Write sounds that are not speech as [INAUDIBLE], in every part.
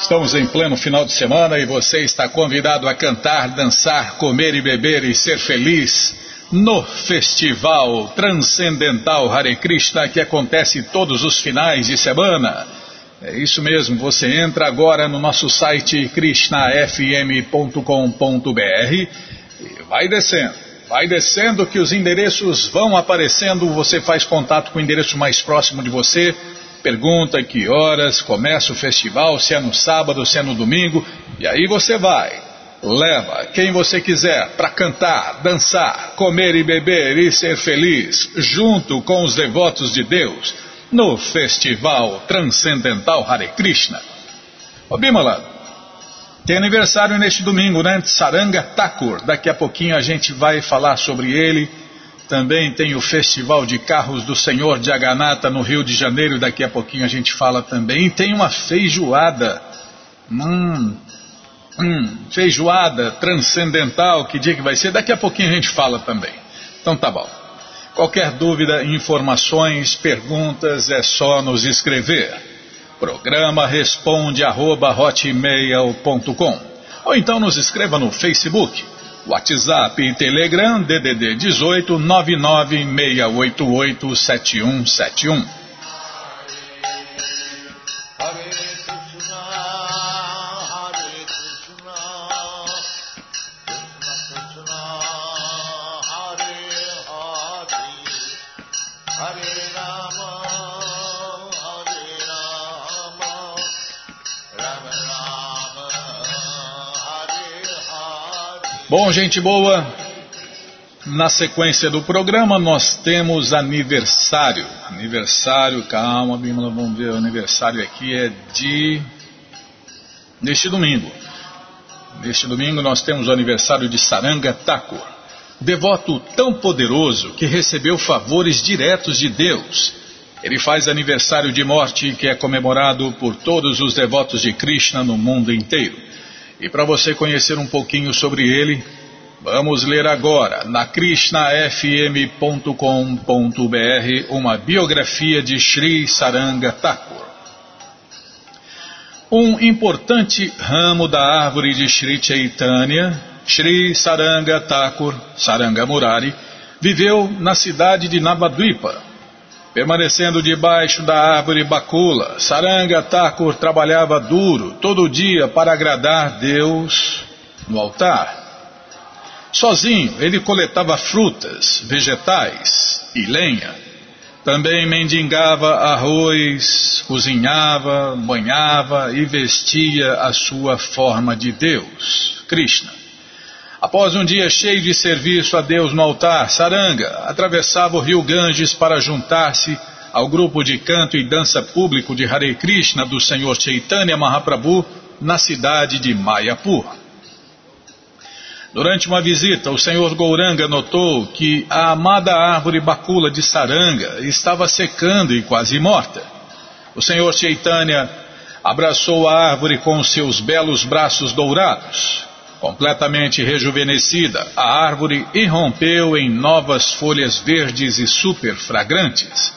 Estamos em pleno final de semana e você está convidado a cantar, dançar, comer e beber e ser feliz no Festival Transcendental Hare Krishna que acontece todos os finais de semana. É isso mesmo, você entra agora no nosso site krishnafm.com.br e vai descendo. Vai descendo que os endereços vão aparecendo, você faz contato com o endereço mais próximo de você pergunta que horas começa o festival, se é no sábado, se é no domingo, e aí você vai. Leva quem você quiser para cantar, dançar, comer e beber e ser feliz, junto com os devotos de Deus, no Festival Transcendental Hare Krishna. Ô Bimala, tem aniversário neste domingo, né? Saranga Thakur. Daqui a pouquinho a gente vai falar sobre ele também tem o Festival de Carros do Senhor de Aganata no Rio de Janeiro, daqui a pouquinho a gente fala também. E tem uma feijoada. Hum, hum, feijoada transcendental, que dia que vai ser? Daqui a pouquinho a gente fala também. Então tá bom. Qualquer dúvida, informações, perguntas, é só nos escrever. Programa responde arroba hotmail.com ou então nos escreva no Facebook WhatsApp e Telegram DDD 18 99688 Bom, gente boa, na sequência do programa nós temos aniversário. Aniversário, calma, vamos ver, o aniversário aqui é de. neste domingo. Neste domingo nós temos o aniversário de Saranga Thakur, devoto tão poderoso que recebeu favores diretos de Deus. Ele faz aniversário de morte que é comemorado por todos os devotos de Krishna no mundo inteiro. E para você conhecer um pouquinho sobre ele, vamos ler agora na krishnafm.com.br uma biografia de Sri Saranga Thakur. Um importante ramo da árvore de Sri Chaitanya, Sri Saranga Thakur, Saranga Murari, viveu na cidade de Navadvipa, Permanecendo debaixo da árvore bacula, Saranga Thakur trabalhava duro todo dia para agradar Deus no altar. Sozinho, ele coletava frutas, vegetais e lenha. Também mendigava arroz, cozinhava, banhava e vestia a sua forma de Deus, Krishna. Após um dia cheio de serviço a Deus no altar, Saranga atravessava o rio Ganges para juntar-se ao grupo de canto e dança público de Hare Krishna do Senhor Chaitanya Mahaprabhu na cidade de Mayapur. Durante uma visita, o Senhor Gouranga notou que a amada árvore bacula de Saranga estava secando e quase morta. O Senhor Chaitanya abraçou a árvore com seus belos braços dourados Completamente rejuvenescida, a árvore irrompeu em novas folhas verdes e super fragrantes.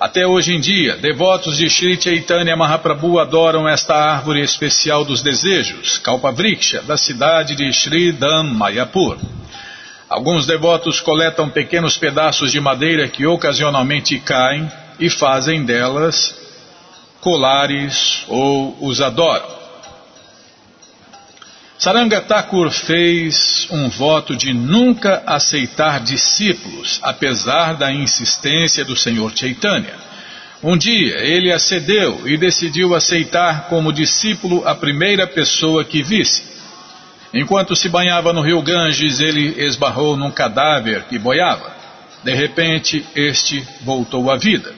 Até hoje em dia, devotos de Sri Chaitanya Mahaprabhu adoram esta árvore especial dos desejos, Kalpavriksha, da cidade de Sri Dham Mayapur. Alguns devotos coletam pequenos pedaços de madeira que ocasionalmente caem e fazem delas colares ou os adoram. Saranga Thakur fez um voto de nunca aceitar discípulos, apesar da insistência do Senhor Chaitanya. Um dia ele acedeu e decidiu aceitar como discípulo a primeira pessoa que visse. Enquanto se banhava no rio Ganges, ele esbarrou num cadáver que boiava. De repente, este voltou à vida.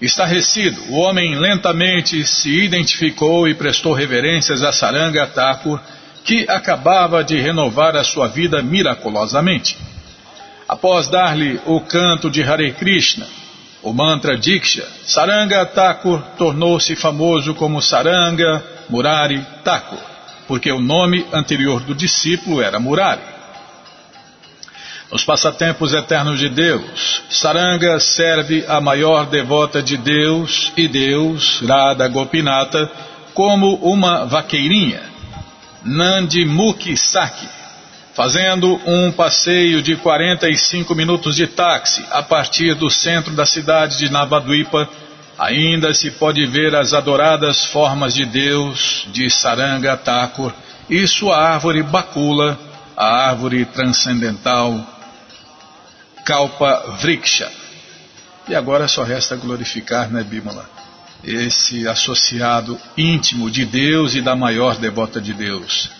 Estarrecido, o homem lentamente se identificou e prestou reverências a Saranga Thakur que acabava de renovar a sua vida miraculosamente. Após dar-lhe o canto de Hare Krishna, o mantra Diksha, Saranga Thakur tornou-se famoso como Saranga Murari Thakur, porque o nome anterior do discípulo era Murari. Nos passatempos eternos de Deus, Saranga serve a maior devota de Deus e Deus, Radha Gopinata, como uma vaqueirinha, Nandi Mukhi Saki, fazendo um passeio de 45 minutos de táxi a partir do centro da cidade de Navadvipa, ainda se pode ver as adoradas formas de Deus de Saranga Thakur e sua árvore Bakula, a árvore transcendental Kalpa Vriksha. E agora só resta glorificar, né, Bimala? Esse associado íntimo de Deus e da maior devota de Deus.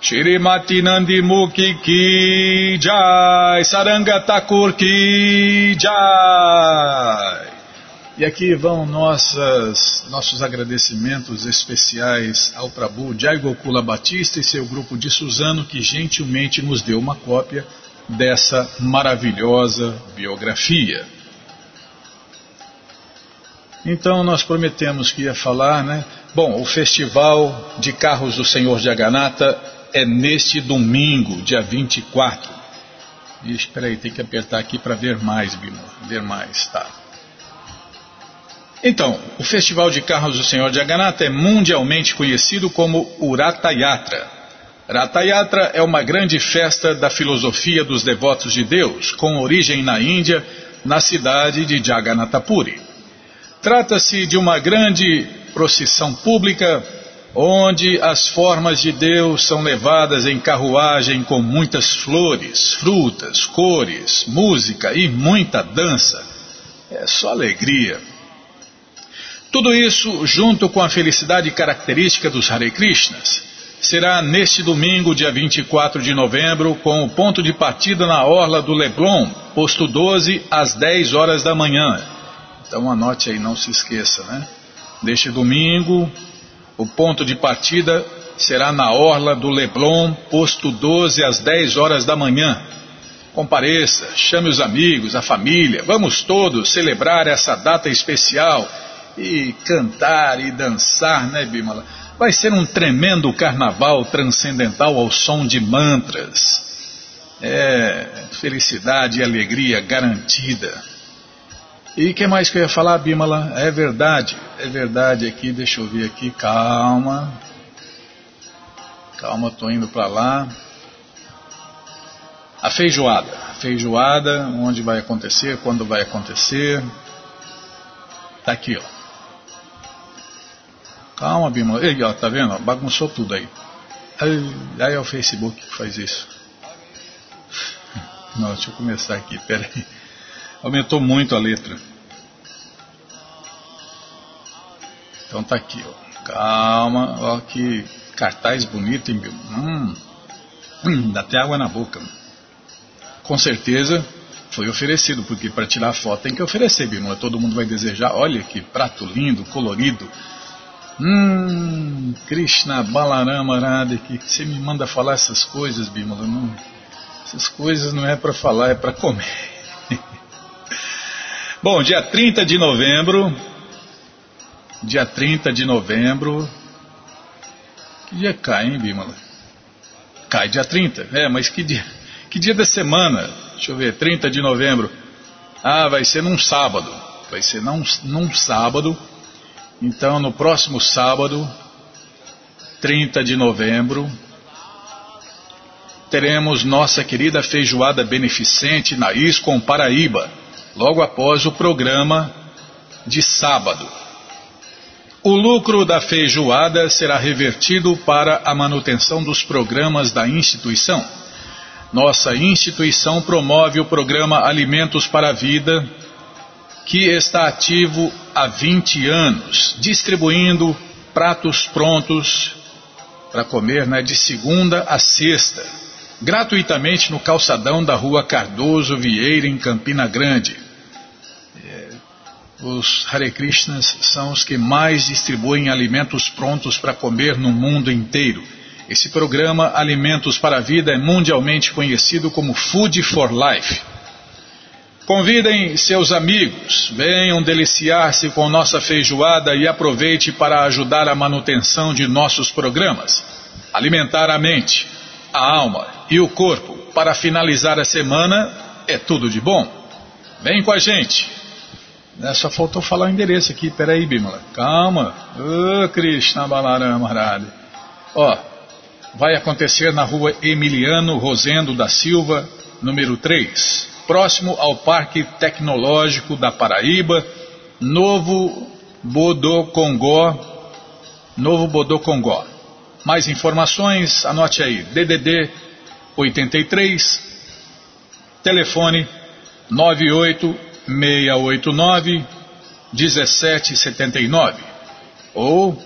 Shrimati Nandi Mukhi Ki Jai, Saranga Thakur Ki Jai. E aqui vão nossas, nossos agradecimentos especiais ao Prabhu Jai Gokula Batista e seu grupo de Suzano que gentilmente nos deu uma cópia dessa maravilhosa biografia. Então nós prometemos que ia falar, né? Bom, o Festival de Carros do Senhor Jagannatha é neste domingo, dia 24. Espera aí, tem que apertar aqui para ver mais, Bima. Ver mais, tá. Então, o Festival de Carros do Senhor Jagannatha é mundialmente conhecido como Urata Yatra. Rata Yatra é uma grande festa da filosofia dos devotos de Deus, com origem na Índia, na cidade de Jagannathapuri. Trata-se de uma grande procissão pública onde as formas de Deus são levadas em carruagem com muitas flores, frutas, cores, música e muita dança. É só alegria. Tudo isso junto com a felicidade característica dos Hare Krishnas será neste domingo, dia 24 de novembro, com o ponto de partida na Orla do Leblon, posto 12, às 10 horas da manhã. Então anote aí, não se esqueça, né? Neste domingo, o ponto de partida será na Orla do Leblon, posto 12, às 10 horas da manhã. Compareça, chame os amigos, a família, vamos todos celebrar essa data especial e cantar e dançar, né, Bimala? Vai ser um tremendo carnaval transcendental ao som de mantras. É, felicidade e alegria garantida. E o que mais que eu ia falar, Bimala? É verdade, é verdade aqui, deixa eu ver aqui, calma. Calma, tô indo para lá. A feijoada, a feijoada, onde vai acontecer, quando vai acontecer. Tá aqui, ó. Calma, Bima. Ei, ó, tá vendo? Bagunçou tudo aí. aí. Aí é o Facebook que faz isso. [LAUGHS] Não, deixa eu começar aqui, peraí. Aumentou muito a letra. Então tá aqui, ó. Calma, ó que cartaz bonito, hein, hum, hum, dá até água na boca. Com certeza foi oferecido, porque para tirar foto tem que oferecer, Bima. Todo mundo vai desejar. Olha que prato lindo, colorido. Hum, Krishna Balarama Radha, que você me manda falar essas coisas, Bimala. Não, essas coisas não é para falar, é para comer. Bom, dia 30 de novembro, dia 30 de novembro, que dia cai, hein, Bimala? Cai dia 30, é, mas que dia, que dia da semana? Deixa eu ver, 30 de novembro. Ah, vai ser num sábado, vai ser num, num sábado, então, no próximo sábado, 30 de novembro, teremos nossa querida feijoada beneficente na ISCOM Paraíba, logo após o programa de sábado. O lucro da feijoada será revertido para a manutenção dos programas da instituição. Nossa instituição promove o programa Alimentos para a Vida que está ativo há 20 anos, distribuindo pratos prontos para comer né, de segunda a sexta, gratuitamente no calçadão da rua Cardoso Vieira, em Campina Grande. Os Hare Krishnas são os que mais distribuem alimentos prontos para comer no mundo inteiro. Esse programa Alimentos para a Vida é mundialmente conhecido como Food for Life. Convidem seus amigos, venham deliciar-se com nossa feijoada e aproveite para ajudar a manutenção de nossos programas. Alimentar a mente, a alma e o corpo para finalizar a semana é tudo de bom. Vem com a gente. É, só faltou falar o endereço aqui. Peraí, Bimala. Calma. Ô, oh, Krishna Balarama Radhe. Ó, vai acontecer na rua Emiliano Rosendo da Silva, número 3, próximo ao Parque Tecnológico da Paraíba, Novo Bodocongó. Novo Bodocongó. Mais informações, anote aí, DDD 83, telefone 98689 1779 ou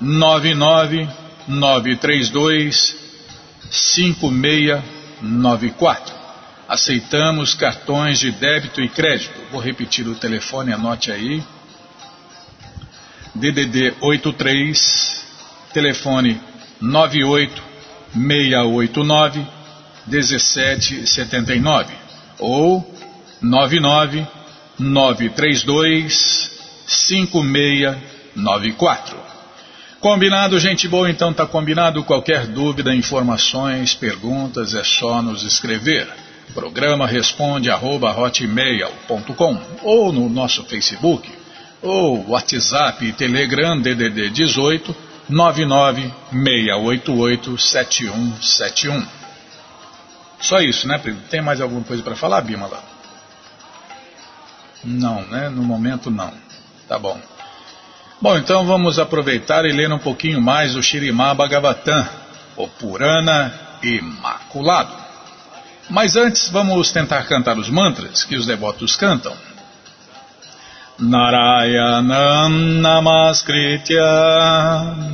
99932 5694. Aceitamos cartões de débito e crédito. Vou repetir o telefone, anote aí. DDD 83, telefone 98689 1779 ou 99 932 5694. Combinado, gente boa? Então tá combinado. Qualquer dúvida, informações, perguntas, é só nos escrever. Programa responde arroba hotmail.com ou no nosso Facebook ou WhatsApp Telegram DDD 18 996887171. Só isso, né, primo? Tem mais alguma coisa para falar, Bimala? Não, né? No momento não. Tá bom. Bom, então vamos aproveitar e ler um pouquinho mais o Shirimá Bhagavatam, o Purana Imaculado. Mas antes, vamos tentar cantar os mantras que os devotos cantam. Namaskritya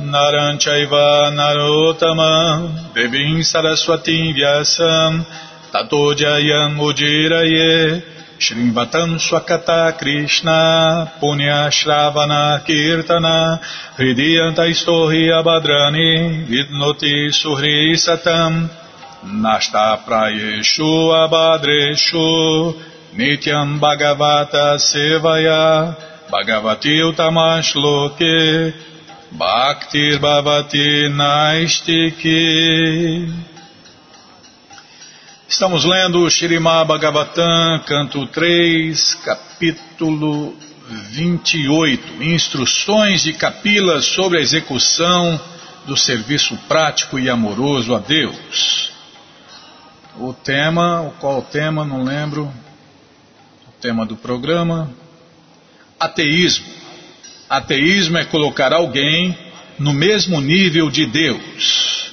Naranchaiva Narotamam Devim Saraswati Vyasam Tato Jayam Ujiraye Shrivatam Swakata Krishna Punya Shravana Kirtana Hridiyanta Istohi Abhadrani Vidnoti Suhri Satam Nasta Prayeshu Abhadreshu Nityam Bhagavata Sevaya Bhagavati Utamashloke Bhaktir Bhavati Naistiki Estamos lendo o Shirimá Bhagavatam, canto 3, capítulo 28, instruções de Kapila sobre a execução do serviço prático e amoroso a Deus. O tema, qual o tema, não lembro tema do programa. Ateísmo. Ateísmo é colocar alguém no mesmo nível de Deus.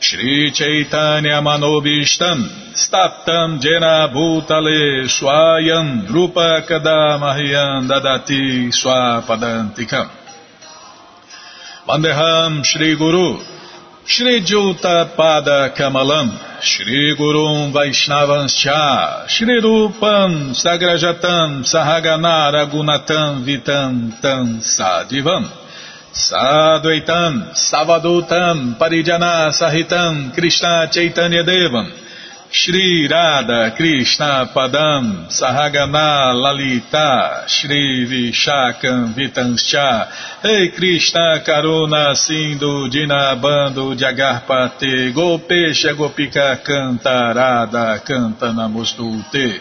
Shri Chaitanya Manobishtam Statam Jena Bhutale Swayam Rupa Kadamahyam Dadati Swapadantikam. Vandeham Shri Guru Shri Juta Pada Kamalam Shri Gurum Vaishnavanscha Shri Rupam Sagrajatam Sahaganara Gunatam Vitam Tam Sadivam Sadvaitam, Savadutam, Parijana Sahitam, Krishna Chaitanya Devam, Shri Radha Krishna Padam, Sahagana Lalita, Shri Vishakam Vitanscha, Ei Krishna Karuna Sindhu Dinabando Jagarpate, Gopesha Gopika Cantarada Canta Namostute,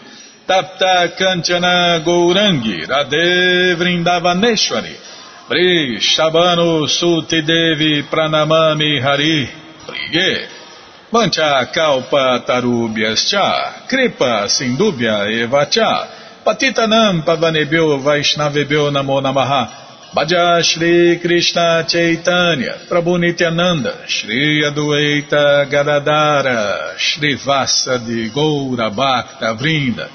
Tapta Kanchana Gourangi, Radhe Vrindavaneshwari, Pri Shabano Suti Devi Pranamami Hari. Prige Mancha Kalpa Tarubhyas Cha. Kripa Sindubhya Eva Cha. Patitanam Pavanebhyo Vaishnavebhyo Namo Namaha. Bhaja Shri Krishna Chaitanya Prabhu Nityananda Shri Adueita Gadadara Shri Vasa de Goura Bhakta Vrinda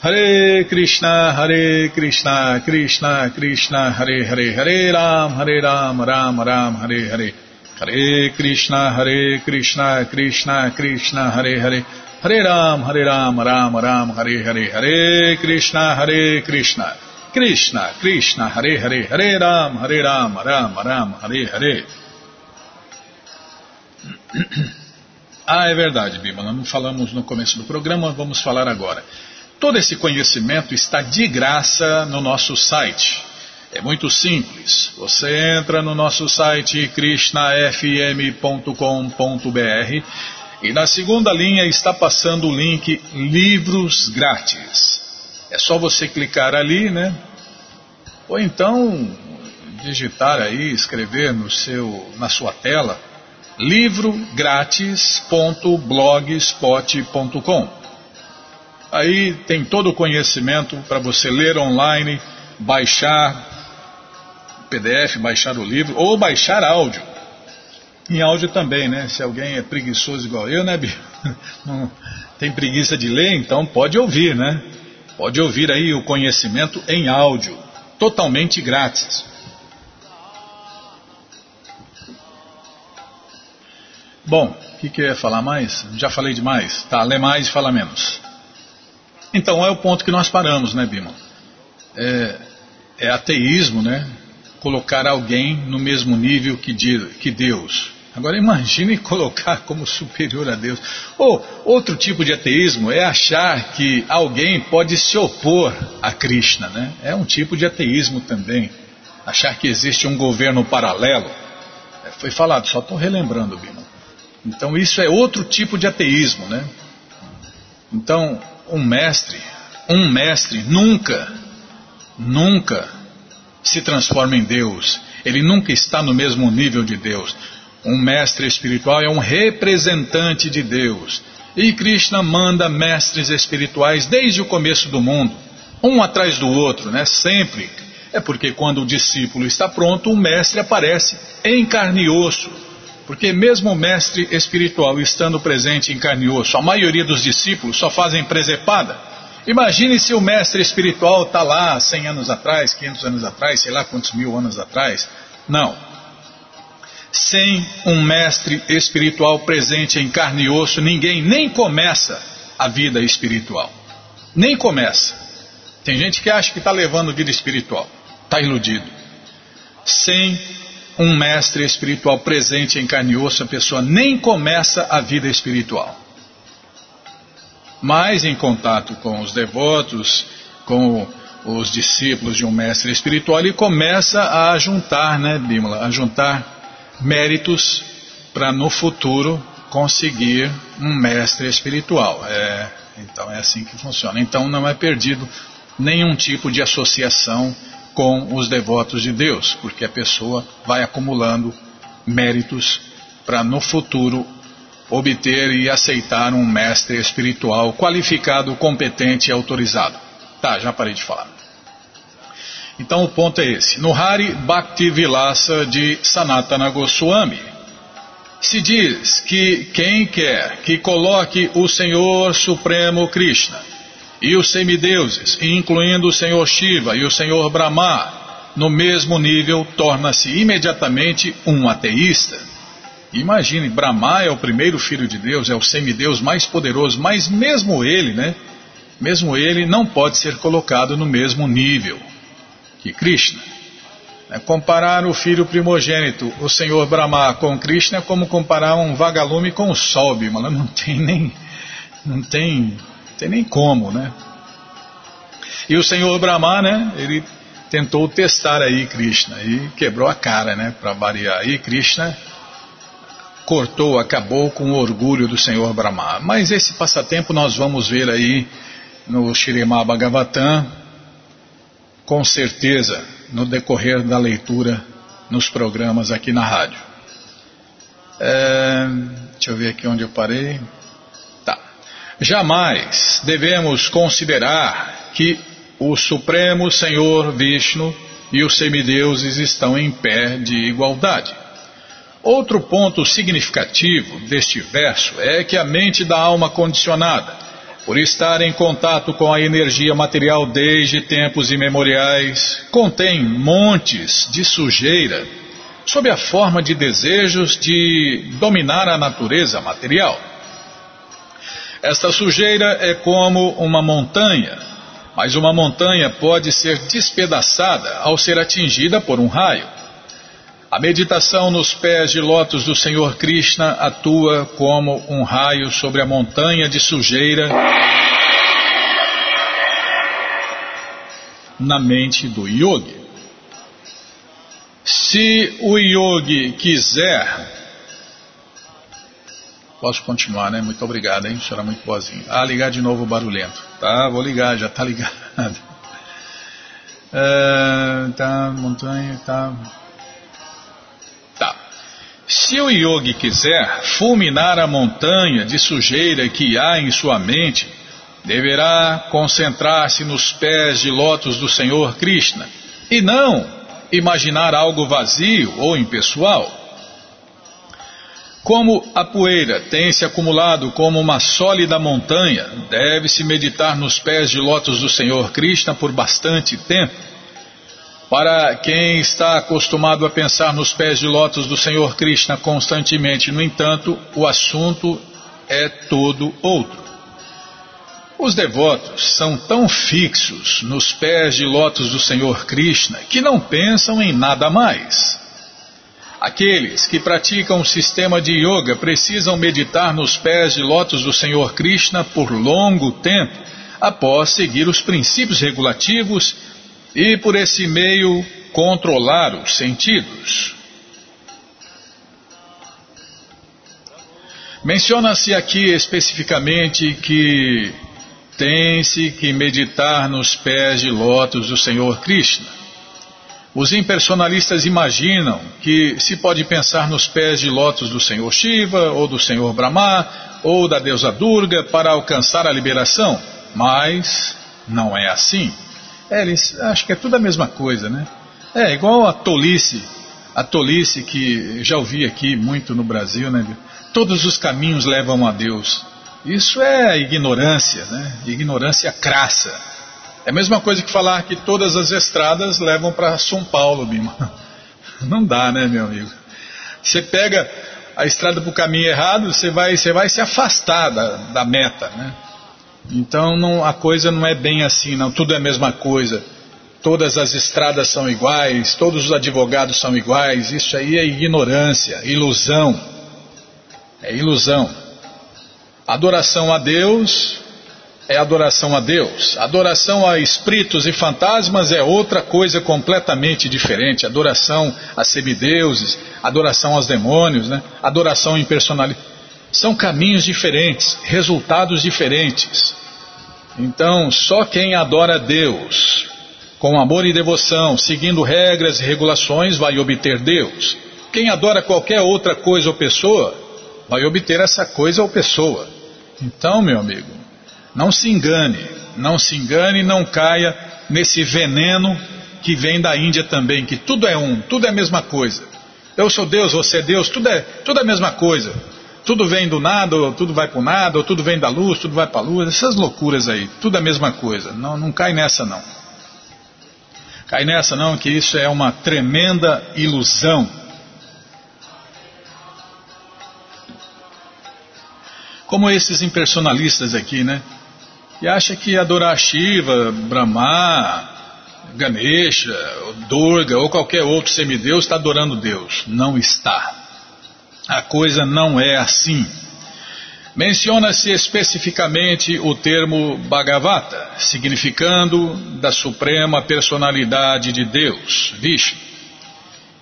Hare Krishna, Hare Krishna, Krishna Krishna, Hare Hare, Hare Ram, Hare Ram, Ram Ram, Hare Hare. Hare Krishna, Hare Krishna, Krishna Krishna, Hare Hare. Hare Ram, Hare Ram, Ram Ram, Hare Hare. Hare Krishna, Hare Krishna, Krishna, Krishna, Hare Hare, Hare Ram, Hare Ram, Ram Ram, Hare Hare. [CLEARS THROAT] Ah, é verdade, Bíblia. Não falamos no começo do programa, vamos falar agora. Todo esse conhecimento está de graça no nosso site. É muito simples. Você entra no nosso site krishnafm.com.br e na segunda linha está passando o link Livros Grátis. É só você clicar ali, né? Ou então digitar aí, escrever no seu, na sua tela livrográtis.blogspot.com. Aí tem todo o conhecimento para você ler online, baixar PDF, baixar o livro ou baixar áudio. Em áudio também, né? Se alguém é preguiçoso igual eu, né, [LAUGHS] Não tem preguiça de ler, então pode ouvir, né? Pode ouvir aí o conhecimento em áudio, totalmente grátis. Bom, o que, que eu ia falar mais? Já falei demais. Tá, lê mais e fala menos. Então é o ponto que nós paramos, né, Bima? É, é ateísmo, né? Colocar alguém no mesmo nível que, que Deus. Agora imagine [LAUGHS] colocar como superior a Deus. Ou outro tipo de ateísmo é achar que alguém pode se opor a Krishna, né? É um tipo de ateísmo também. Achar que existe um governo paralelo. É, foi falado, só estou relembrando, Bima. Então isso é outro tipo de ateísmo, né? Então, um mestre, um mestre nunca, nunca se transforma em Deus. Ele nunca está no mesmo nível de Deus. Um mestre espiritual é um representante de Deus. E Krishna manda mestres espirituais desde o começo do mundo, um atrás do outro, né? Sempre. É porque quando o discípulo está pronto, o mestre aparece em carne e osso porque mesmo o mestre espiritual estando presente em carne e osso, a maioria dos discípulos só fazem presepada. Imagine se o mestre espiritual está lá 100 anos atrás, 500 anos atrás, sei lá quantos mil anos atrás. Não. Sem um mestre espiritual presente em carne e osso, ninguém nem começa a vida espiritual. Nem começa. Tem gente que acha que está levando vida espiritual. Está iludido. Sem um mestre espiritual presente em carne e osso, a pessoa nem começa a vida espiritual. Mas em contato com os devotos, com os discípulos de um mestre espiritual, ele começa a juntar, né, Bímola, a juntar méritos para no futuro conseguir um mestre espiritual. É, então é assim que funciona. Então não é perdido nenhum tipo de associação com os devotos de Deus, porque a pessoa vai acumulando méritos para no futuro obter e aceitar um mestre espiritual qualificado, competente e autorizado. Tá, já parei de falar. Então o ponto é esse. No Hari Bhakti Vilasa de Sanatana Goswami, se diz que quem quer que coloque o Senhor Supremo Krishna e os semideuses, incluindo o Senhor Shiva e o Senhor Brahma, no mesmo nível, torna-se imediatamente um ateísta. Imagine, Brahma é o primeiro filho de Deus, é o semideus mais poderoso, mas mesmo ele, né? Mesmo ele não pode ser colocado no mesmo nível que Krishna. É comparar o filho primogênito, o Senhor Brahma, com Krishna é como comparar um vagalume com o sol, Bimala. Não tem nem, não tem tem nem como, né? E o senhor Brahma, né? Ele tentou testar aí Krishna e quebrou a cara, né? Para variar. E Krishna cortou, acabou com o orgulho do senhor Brahma. Mas esse passatempo nós vamos ver aí no Shirema Bhagavatam, com certeza, no decorrer da leitura nos programas aqui na rádio. É, deixa eu ver aqui onde eu parei. Jamais devemos considerar que o Supremo Senhor Vishnu e os semideuses estão em pé de igualdade. Outro ponto significativo deste verso é que a mente da alma condicionada, por estar em contato com a energia material desde tempos imemoriais, contém montes de sujeira sob a forma de desejos de dominar a natureza material. Esta sujeira é como uma montanha, mas uma montanha pode ser despedaçada ao ser atingida por um raio. A meditação nos pés de lótus do Senhor Krishna atua como um raio sobre a montanha de sujeira na mente do yogi. Se o yogi quiser Posso continuar, né? Muito obrigado, hein? Senhor é muito boazinho. Ah, ligar de novo o barulhento. Tá, vou ligar, já tá [LAUGHS] ligado. É, tá, montanha, tá. Tá. Se o yogi quiser fulminar a montanha de sujeira que há em sua mente, deverá concentrar-se nos pés de lótus do Senhor Krishna e não imaginar algo vazio ou impessoal. Como a poeira tem se acumulado como uma sólida montanha, deve-se meditar nos pés de lótus do Senhor Krishna por bastante tempo. Para quem está acostumado a pensar nos pés de lótus do Senhor Krishna constantemente, no entanto, o assunto é todo outro. Os devotos são tão fixos nos pés de lótus do Senhor Krishna que não pensam em nada mais. Aqueles que praticam o sistema de yoga precisam meditar nos pés de lótus do Senhor Krishna por longo tempo, após seguir os princípios regulativos e, por esse meio, controlar os sentidos. Menciona-se aqui especificamente que tem-se que meditar nos pés de lótus do Senhor Krishna. Os impersonalistas imaginam que se pode pensar nos pés de lótus do Senhor Shiva, ou do Senhor Brahma, ou da deusa Durga para alcançar a liberação, mas não é assim. É, eles acham que é tudo a mesma coisa, né? É igual a tolice, a tolice que já ouvi aqui muito no Brasil, né? Todos os caminhos levam a Deus. Isso é ignorância, né? Ignorância crassa. É a mesma coisa que falar que todas as estradas levam para São Paulo, Bima. [LAUGHS] Não dá, né, meu amigo? Você pega a estrada para o caminho errado, você vai, você vai se afastar da, da meta, né? Então não, a coisa não é bem assim, não. Tudo é a mesma coisa. Todas as estradas são iguais, todos os advogados são iguais. Isso aí é ignorância, ilusão. É ilusão. Adoração a Deus é adoração a Deus. Adoração a espíritos e fantasmas é outra coisa completamente diferente. Adoração a semideuses, adoração aos demônios, né? adoração impersonalidade. São caminhos diferentes, resultados diferentes. Então, só quem adora a Deus com amor e devoção, seguindo regras e regulações, vai obter Deus. Quem adora qualquer outra coisa ou pessoa, vai obter essa coisa ou pessoa. Então, meu amigo, não se engane, não se engane, não caia nesse veneno que vem da Índia também, que tudo é um, tudo é a mesma coisa. Eu sou Deus, você é Deus, tudo é, tudo é a mesma coisa. Tudo vem do nada, ou tudo vai para o nada, ou tudo vem da luz, tudo vai para a luz, essas loucuras aí, tudo é a mesma coisa. Não, não cai nessa não. Cai nessa não, que isso é uma tremenda ilusão. Como esses impersonalistas aqui, né? E acha que adorar Shiva, Brahma, Ganesha, Durga ou qualquer outro semideus está adorando Deus. Não está. A coisa não é assim. Menciona-se especificamente o termo Bhagavata, significando da suprema personalidade de Deus, Vishnu,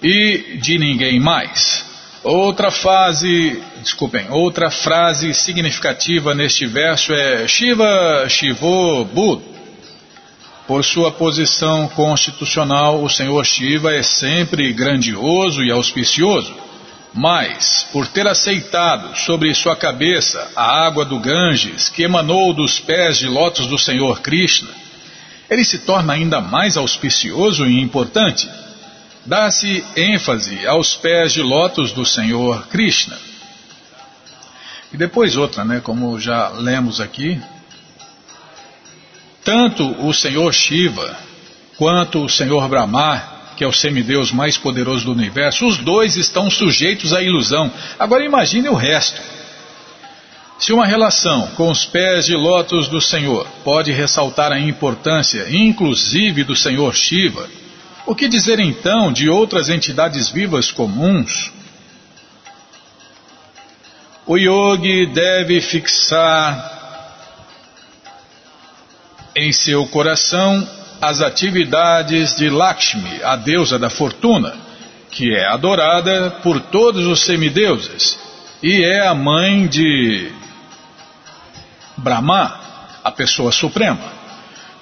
e de ninguém mais. Outra fase, desculpem, outra frase significativa neste verso é Shiva Shivo Bud. Por sua posição constitucional, o Senhor Shiva é sempre grandioso e auspicioso, mas, por ter aceitado sobre sua cabeça a água do Ganges que emanou dos pés de lótus do Senhor Krishna, ele se torna ainda mais auspicioso e importante dá-se ênfase aos pés de lótus do Senhor Krishna. E depois outra, né, como já lemos aqui, tanto o Senhor Shiva quanto o Senhor Brahma, que é o semideus mais poderoso do universo, os dois estão sujeitos à ilusão. Agora imagine o resto. Se uma relação com os pés de lótus do Senhor pode ressaltar a importância, inclusive do Senhor Shiva, o que dizer então de outras entidades vivas comuns? O yogi deve fixar em seu coração as atividades de Lakshmi, a deusa da fortuna, que é adorada por todos os semideuses e é a mãe de Brahma, a pessoa suprema.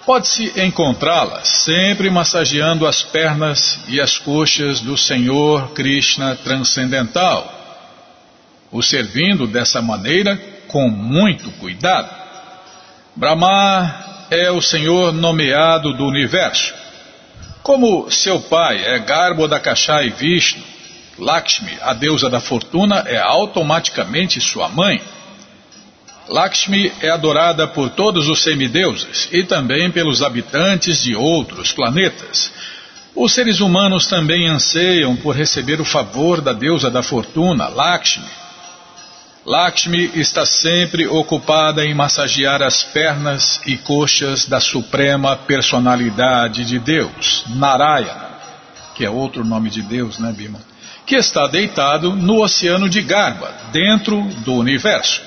Pode-se encontrá-la sempre massageando as pernas e as coxas do Senhor Krishna transcendental, o servindo dessa maneira com muito cuidado. Brahma é o Senhor nomeado do universo. Como seu pai é Garbo da e Vishnu, Lakshmi, a deusa da fortuna, é automaticamente sua mãe. Lakshmi é adorada por todos os semideuses e também pelos habitantes de outros planetas. Os seres humanos também anseiam por receber o favor da deusa da fortuna, Lakshmi. Lakshmi está sempre ocupada em massagear as pernas e coxas da suprema personalidade de Deus, Narayana, que é outro nome de Deus, né, Bima? Que está deitado no oceano de Garba, dentro do universo.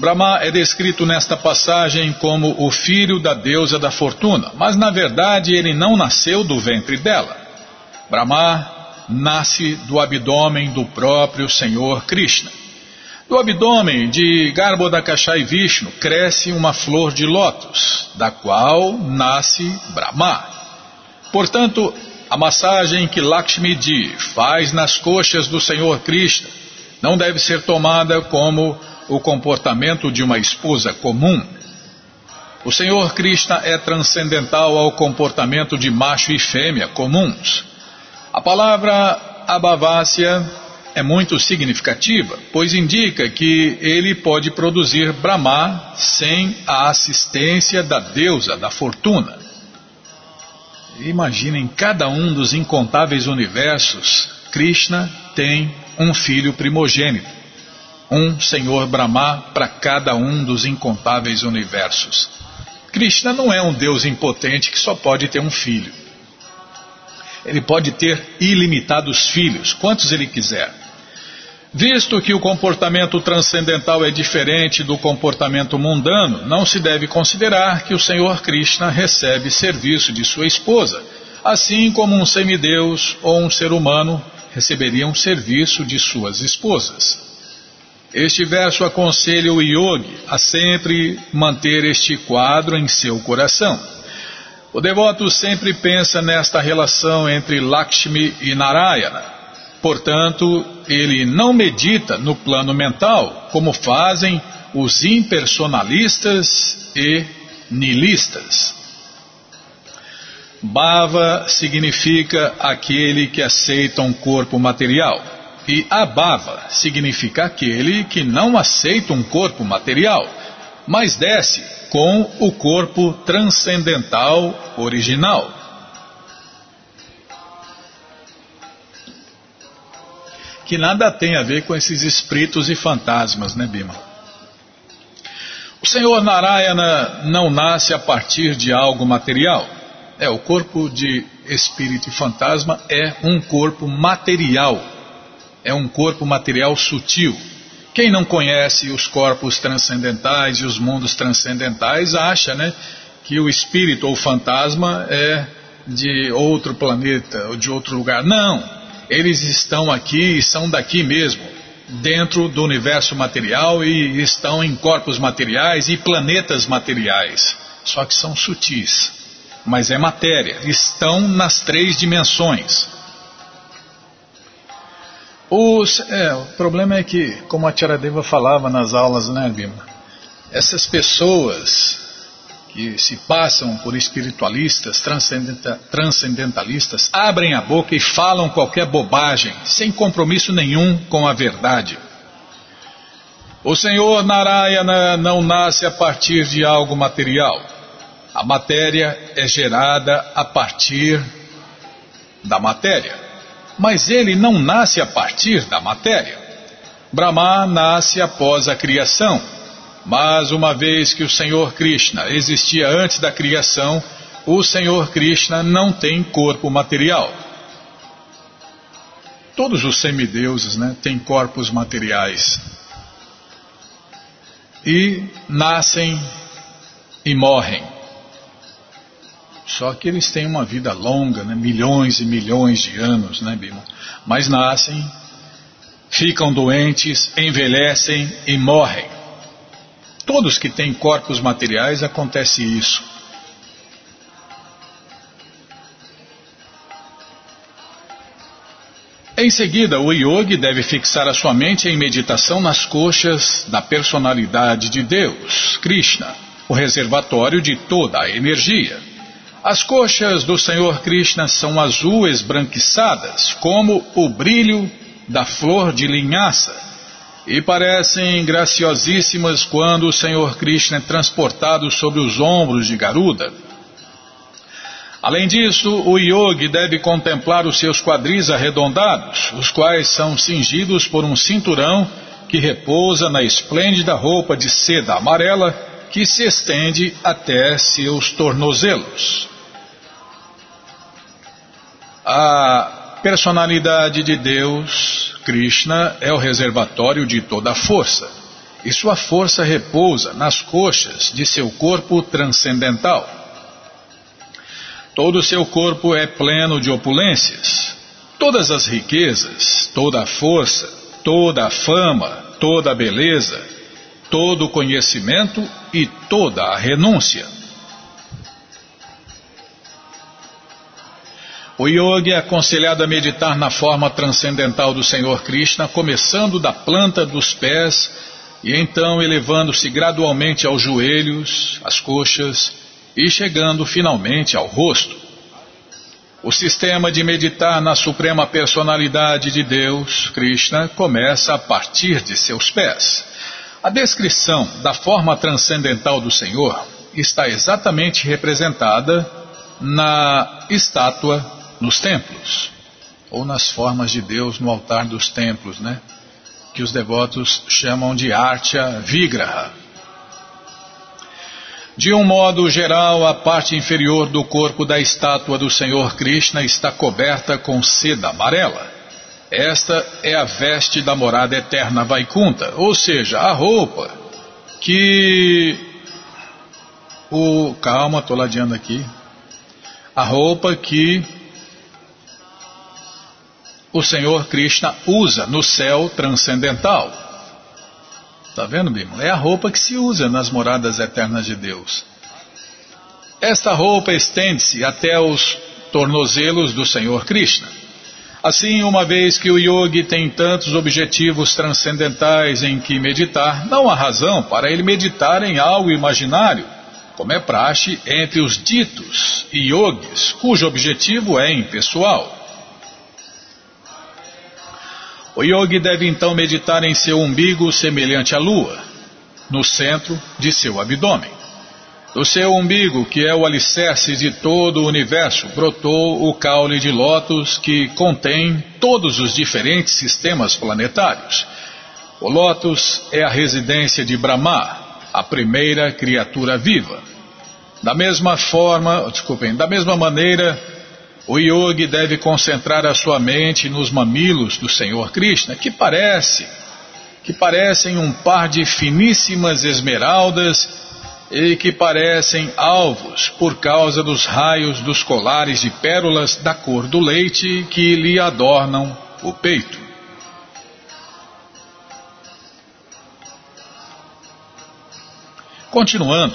Brahma é descrito nesta passagem como o filho da deusa da fortuna, mas na verdade ele não nasceu do ventre dela. Brahma nasce do abdômen do próprio Senhor Krishna. Do abdômen de Garbhodakasha Vishnu cresce uma flor de lótus, da qual nasce Brahma. Portanto, a massagem que Lakshmi Ji faz nas coxas do Senhor Krishna não deve ser tomada como o comportamento de uma esposa comum. O Senhor Krishna é transcendental ao comportamento de macho e fêmea comuns. A palavra abhavácia é muito significativa, pois indica que ele pode produzir Brahma sem a assistência da deusa da fortuna. Imaginem, cada um dos incontáveis universos, Krishna tem um filho primogênito um Senhor Brahma para cada um dos incontáveis universos. Krishna não é um Deus impotente que só pode ter um filho. Ele pode ter ilimitados filhos, quantos ele quiser. Visto que o comportamento transcendental é diferente do comportamento mundano, não se deve considerar que o Senhor Krishna recebe serviço de sua esposa, assim como um semideus ou um ser humano receberiam serviço de suas esposas. Este verso aconselha o yogi a sempre manter este quadro em seu coração. O devoto sempre pensa nesta relação entre Lakshmi e Narayana. Portanto, ele não medita no plano mental como fazem os impersonalistas e nilistas. Bhava significa aquele que aceita um corpo material. E abava significa aquele que não aceita um corpo material, mas desce com o corpo transcendental original. Que nada tem a ver com esses espíritos e fantasmas, né, Bima? O Senhor Narayana não nasce a partir de algo material. É, o corpo de espírito e fantasma é um corpo material é um corpo material sutil. Quem não conhece os corpos transcendentais e os mundos transcendentais acha né, que o espírito ou fantasma é de outro planeta ou de outro lugar. Não, eles estão aqui e são daqui mesmo, dentro do universo material e estão em corpos materiais e planetas materiais. Só que são sutis, mas é matéria, estão nas três dimensões. Os, é, o problema é que, como a Tiaradeva falava nas aulas, né, Bima? Essas pessoas que se passam por espiritualistas, transcendenta, transcendentalistas, abrem a boca e falam qualquer bobagem, sem compromisso nenhum com a verdade. O Senhor Narayana não nasce a partir de algo material. A matéria é gerada a partir da matéria mas ele não nasce a partir da matéria. Brahma nasce após a criação, mas uma vez que o Senhor Krishna existia antes da criação, o Senhor Krishna não tem corpo material. Todos os semideuses né, têm corpos materiais. E nascem e morrem. Só que eles têm uma vida longa, né, milhões e milhões de anos, né, Bima? Mas nascem, ficam doentes, envelhecem e morrem. Todos que têm corpos materiais acontece isso. Em seguida, o yogi deve fixar a sua mente em meditação nas coxas da personalidade de Deus, Krishna, o reservatório de toda a energia. As coxas do Senhor Krishna são azul esbranquiçadas, como o brilho da flor de linhaça, e parecem graciosíssimas quando o Senhor Krishna é transportado sobre os ombros de Garuda. Além disso, o yogi deve contemplar os seus quadris arredondados, os quais são cingidos por um cinturão que repousa na esplêndida roupa de seda amarela que se estende até seus tornozelos. A personalidade de Deus, Krishna, é o reservatório de toda a força, e sua força repousa nas coxas de seu corpo transcendental. Todo seu corpo é pleno de opulências. Todas as riquezas, toda a força, toda a fama, toda a beleza, todo o conhecimento e toda a renúncia. O yogi é aconselhado a meditar na forma transcendental do Senhor Krishna, começando da planta dos pés e então elevando-se gradualmente aos joelhos, às coxas e chegando finalmente ao rosto. O sistema de meditar na suprema personalidade de Deus, Krishna, começa a partir de seus pés. A descrição da forma transcendental do Senhor está exatamente representada na estátua nos templos, ou nas formas de Deus no altar dos templos, né? Que os devotos chamam de Artya Vigraha. De um modo geral, a parte inferior do corpo da estátua do Senhor Krishna está coberta com seda amarela. Esta é a veste da morada eterna Vaikunta, ou seja, a roupa que o calma, estou ladeando aqui. A roupa que o Senhor Krishna usa no céu transcendental. Está vendo, Bima? É a roupa que se usa nas moradas eternas de Deus. Esta roupa estende-se até os tornozelos do Senhor Krishna. Assim, uma vez que o yogi tem tantos objetivos transcendentais em que meditar, não há razão para ele meditar em algo imaginário, como é praxe entre os ditos yogis, cujo objetivo é impessoal. O yogi deve então meditar em seu umbigo semelhante à lua, no centro de seu abdômen. Do seu umbigo, que é o alicerce de todo o universo, brotou o caule de lótus que contém todos os diferentes sistemas planetários. O lótus é a residência de Brahma, a primeira criatura viva. Da mesma forma, desculpem, da mesma maneira, o yogi deve concentrar a sua mente nos mamilos do Senhor Krishna, que parece, que parecem um par de finíssimas esmeraldas e que parecem alvos por causa dos raios dos colares de pérolas da cor do leite que lhe adornam o peito. Continuando,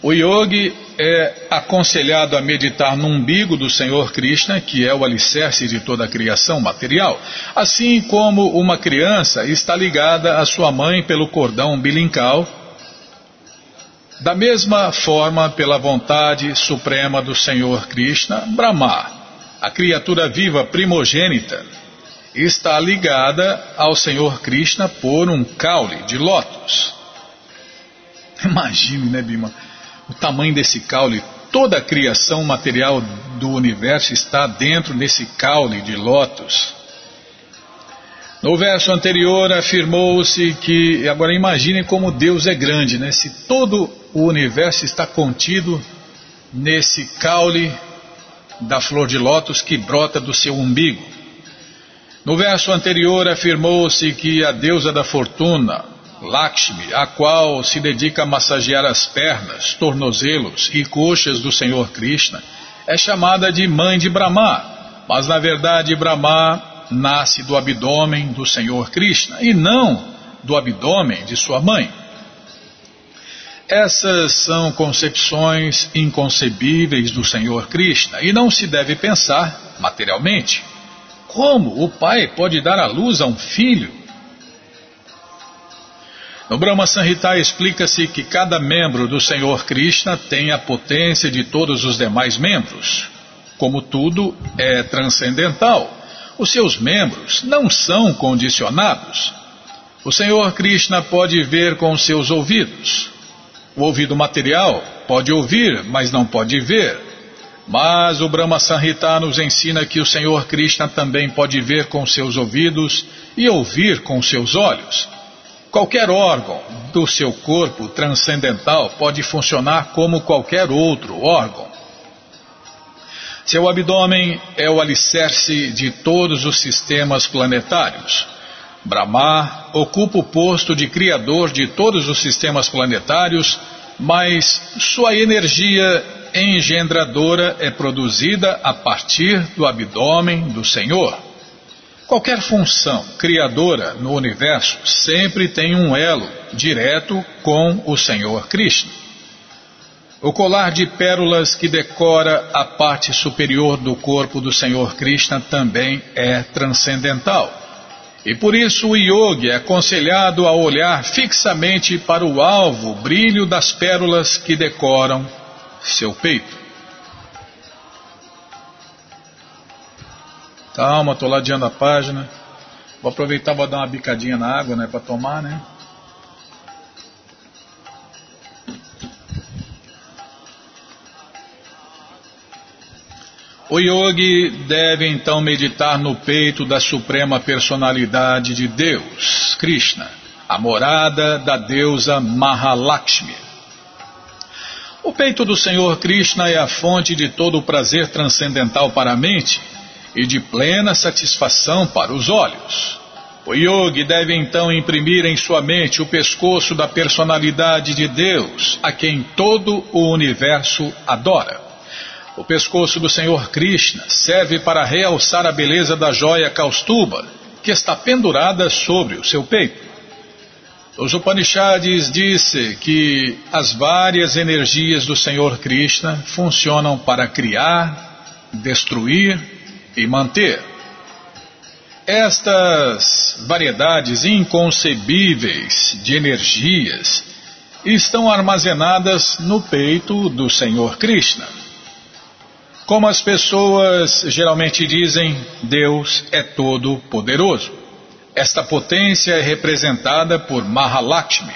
o yogi é aconselhado a meditar no umbigo do Senhor Krishna, que é o alicerce de toda a criação material, assim como uma criança está ligada à sua mãe pelo cordão umbilical, da mesma forma, pela vontade suprema do Senhor Krishna, Brahma, a criatura viva primogênita, está ligada ao Senhor Krishna por um caule de lótus. Imagine, né, Bima? o tamanho desse caule, toda a criação material do universo está dentro desse caule de lótus. No verso anterior afirmou-se que, agora imaginem como Deus é grande, né? Se todo o universo está contido nesse caule da flor de lótus que brota do seu umbigo. No verso anterior afirmou-se que a deusa da fortuna, Lakshmi, a qual se dedica a massagear as pernas, tornozelos e coxas do Senhor Krishna, é chamada de mãe de Brahma, mas na verdade Brahma nasce do abdômen do Senhor Krishna e não do abdômen de sua mãe. Essas são concepções inconcebíveis do Senhor Krishna e não se deve pensar materialmente. Como o pai pode dar à luz a um filho? No Brahma Sanhita explica-se que cada membro do Senhor Krishna tem a potência de todos os demais membros. Como tudo é transcendental, os seus membros não são condicionados. O Senhor Krishna pode ver com seus ouvidos. O ouvido material pode ouvir, mas não pode ver. Mas o Brahma Sanhita nos ensina que o Senhor Krishna também pode ver com seus ouvidos e ouvir com seus olhos. Qualquer órgão do seu corpo transcendental pode funcionar como qualquer outro órgão. Seu abdômen é o alicerce de todos os sistemas planetários. Brahma ocupa o posto de criador de todos os sistemas planetários, mas sua energia engendradora é produzida a partir do abdômen do Senhor. Qualquer função criadora no universo sempre tem um elo direto com o Senhor Krishna. O colar de pérolas que decora a parte superior do corpo do Senhor Krishna também é transcendental. E por isso o yogi é aconselhado a olhar fixamente para o alvo, brilho das pérolas que decoram seu peito. Calma, tô ladeando a página. Vou aproveitar vou dar uma bicadinha na água, né, para tomar, né? O yogi deve então meditar no peito da suprema personalidade de Deus, Krishna, a morada da deusa Mahalakshmi. O peito do Senhor Krishna é a fonte de todo o prazer transcendental para a mente e de plena satisfação para os olhos. O yogi deve então imprimir em sua mente o pescoço da personalidade de Deus, a quem todo o universo adora. O pescoço do Senhor Krishna serve para realçar a beleza da joia Kaustuba, que está pendurada sobre o seu peito. Os Upanishads disse que as várias energias do Senhor Krishna funcionam para criar, destruir e manter. Estas variedades inconcebíveis de energias estão armazenadas no peito do Senhor Krishna. Como as pessoas geralmente dizem, Deus é todo poderoso. Esta potência é representada por Mahalakshmi,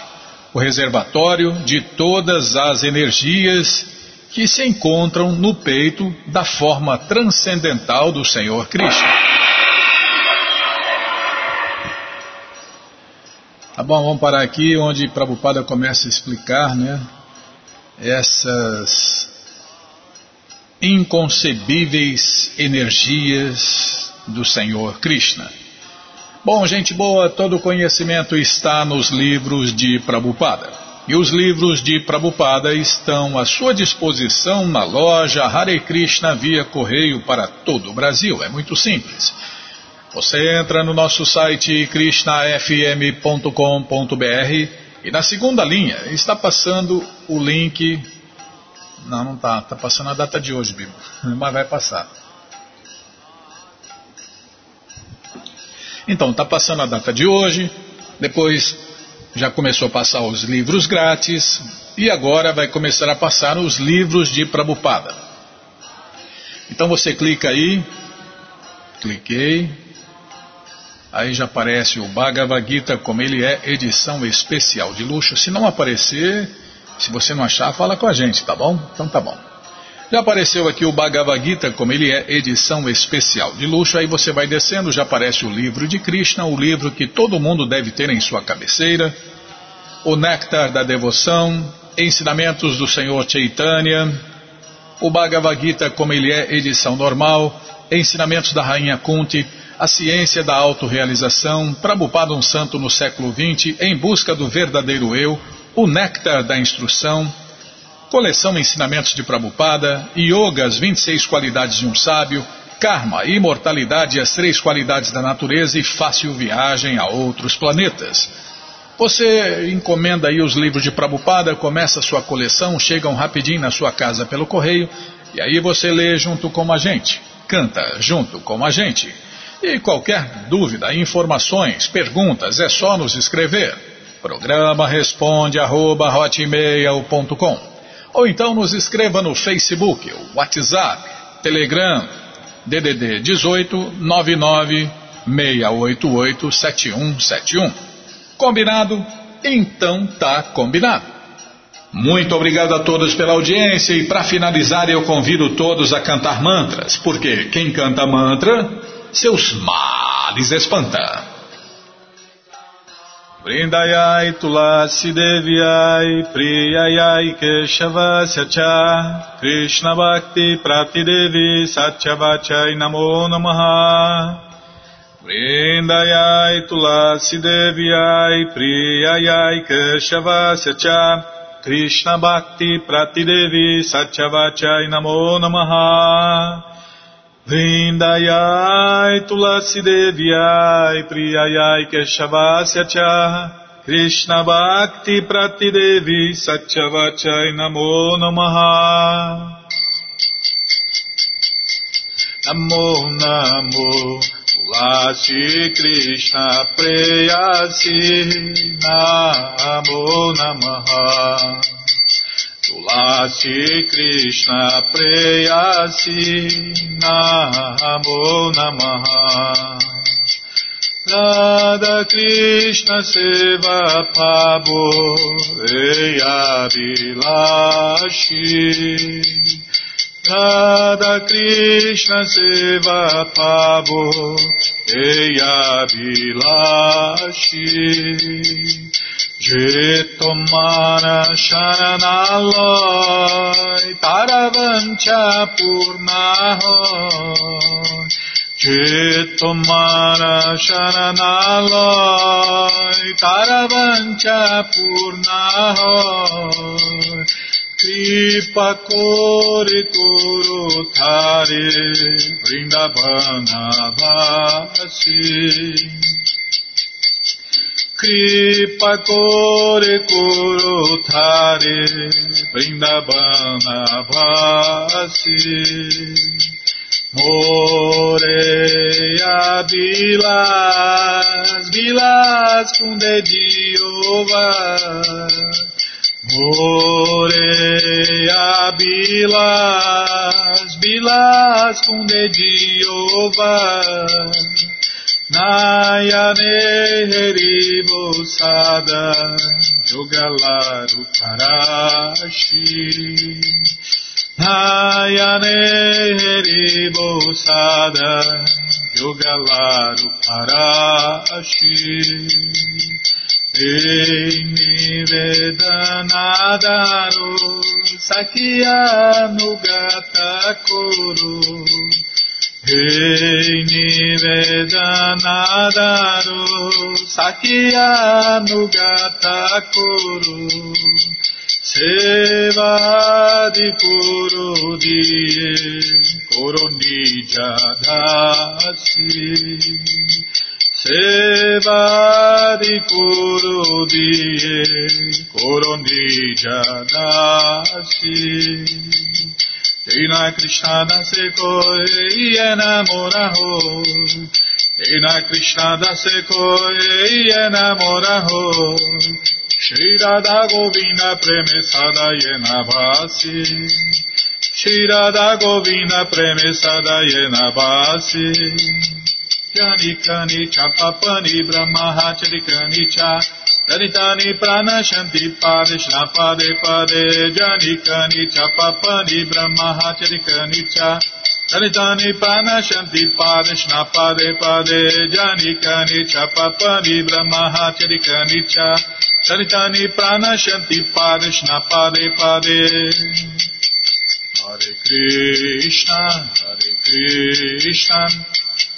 o reservatório de todas as energias que se encontram no peito da forma transcendental do Senhor Krishna. Tá bom, vamos parar aqui onde Prabhupada começa a explicar, né, essas inconcebíveis energias do Senhor Krishna. Bom, gente boa, todo conhecimento está nos livros de Prabhupada. E os livros de Prabhupada estão à sua disposição na loja Hare Krishna via correio para todo o Brasil. É muito simples. Você entra no nosso site krishnafm.com.br e na segunda linha está passando o link. Não, não está. Está passando a data de hoje, Bibo. [LAUGHS] Mas vai passar. Então, está passando a data de hoje. Depois já começou a passar os livros grátis e agora vai começar a passar os livros de Prabhupada. Então você clica aí, cliquei, aí já aparece o Bhagavad Gita como ele é, edição especial de luxo. Se não aparecer, se você não achar, fala com a gente, tá bom? Então tá bom. Já apareceu aqui o Bhagavad Gita, como ele é, edição especial de luxo. Aí você vai descendo, já aparece o livro de Krishna, o livro que todo mundo deve ter em sua cabeceira. O Néctar da Devoção, Ensinamentos do Senhor Chaitanya. O Bhagavad Gita, como ele é, edição normal. Ensinamentos da Rainha Kunti. A Ciência da Autorealização. Prabhupada um Santo no século XX, Em Busca do Verdadeiro Eu. O Néctar da Instrução Coleção Ensinamentos de Prabhupada, Yoga, as 26 qualidades de um sábio, Karma, Imortalidade e as três qualidades da natureza e Fácil Viagem a outros planetas. Você encomenda aí os livros de Prabhupada, começa a sua coleção, chegam rapidinho na sua casa pelo correio, e aí você lê junto com a gente, canta junto com a gente. E qualquer dúvida, informações, perguntas, é só nos escrever. Programa responde arroba, ou então nos escreva no Facebook, WhatsApp, Telegram, DDD 18 99 688 7171. Combinado? Então tá combinado. Muito obrigado a todos pela audiência e para finalizar eu convido todos a cantar mantras, porque quem canta mantra, seus males espanta. Vrindayai Tulasi Devyai Priyayai Keshavasya Cha Krishna Bhakti Pratidevi Satyavachai Namo Namaha. Vrindayai Tulasi Devyai Priyayai Keshavasya Cha Krishna Bhakti Pratidevi Satyavachai Namo Namaha Vrindayai Tulasi Devyai Priyayai Keshavasya Cha Krishna Bhakti Prati Devi Satyavachai Namo Namaha. Namo Namo Tulasi Krishna Preyasi. Namo Namaha Tulasi Krishna Preyasi Namo Namaha. Radha Krishna Seva Pabo Eya Vilashi Radha Krishna Seva Pabo Eya Jitomana Sharanaloi Paravancha Purnahoi Jitomana Sharanaloi Paravancha Purnahoi Kripa Kore Koro Thare Vrindavana Vasi Kore Koro Thare Vrindavana Vasi Moreia Vilas, Vilas com dediova Moreia Vilas, Vilas com dediova Nayane Heribosada Yogalaru Parashi Nayane Heribosada Yogalaru Parashi Nivedanadaru Sakya Nugata Kuru Rei Nivedanadaru Sakya Nugata Kuru Seva di Kuru Diye Kuru Nijadasi Seva di Kuru Diye Kuru Nijadasi Krishna Krishna dase koi enamora ho Krishna Krishna dase koi enamora ho Shri Radha Govinda premesada yena basi Shri Radha Govinda premesada yena basi Yani kani cha papani brahma hachari kani cha Janitani prana shanti shnapade pade janikani cha papani brahmahachalikani cha Janitani prana shanti shnapade pade janikani cha papani brahmahachalikani cha Janitani pranashanti pade shnapade pade. Hare Krishna Hare Krishna.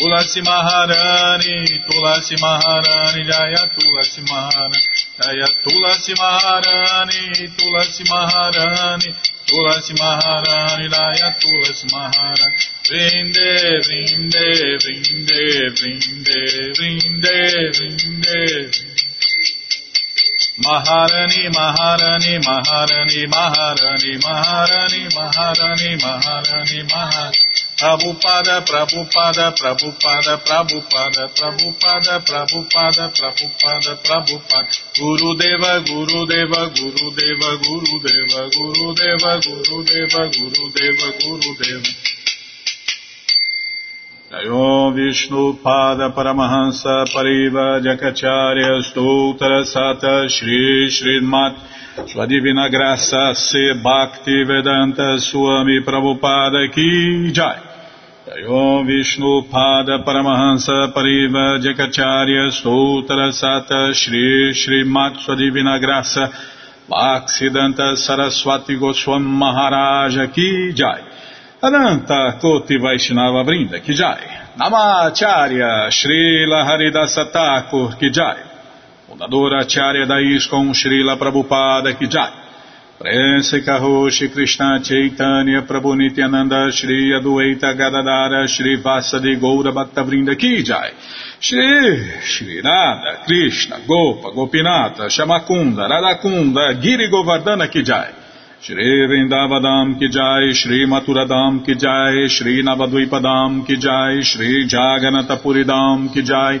Tulasi Maharani Tulasi Maharani Jaya Tulasi Maharani Jaya Tulasi Maharani Tulasi Maharani Tulasi Maharani Jaya Tulasi Maharani Vrinde Vrinde Vrinde Vrinde Vrinde Vrinde Maharani, Maharani, Maharani, Maharani, Maharani, Maharani, Maharani, Maharani. Prabhupada, Prabhupada, Prabhupada, Prabhupada, Prabhupada, Prabhupada, Prabhupada, Prabhupada, Guru Deva, Guru Deva, Guru Deva, Guru Deva, Guru Deva, Guru Deva, Guru Deva, Guru Deva. Jayom Vishnu Pada Paramahansa Pariva Jakacharya Stoutra Sata Shri Srimat. Sua Divina Graça Se Bhakti Vedanta Swami Prabhupada Ki Jai Jayom Vishnu Pada Paramahansa Pariva Jakacharya Stoutra Sata Shri Srimat Sua Divina Graça Bhaksidanta Saraswati Goswam Maharaja Ki Jai Ananta Koti Vaishnava Brinda Kijai Namacharya Srila Haridasa Thakur Kijai Fundadora Acharya da ISKCON Srila Prabhupada Kijai Prense Karoshi Krishna Chaitanya Prabhu Nityananda Shri Adueita Gadadara Shri Vasadi Goura Bhaktavrinda Kijai Shri Shri Radha Krishna Gopa Gopinata Shamakunda Radakunda Giri Govardhana Kijai Shri Vrindavadam ki jai, Shri Maturadam ki jai, Shri Navadvipadam ki jai, Shri Jaganatapuridam ki jai,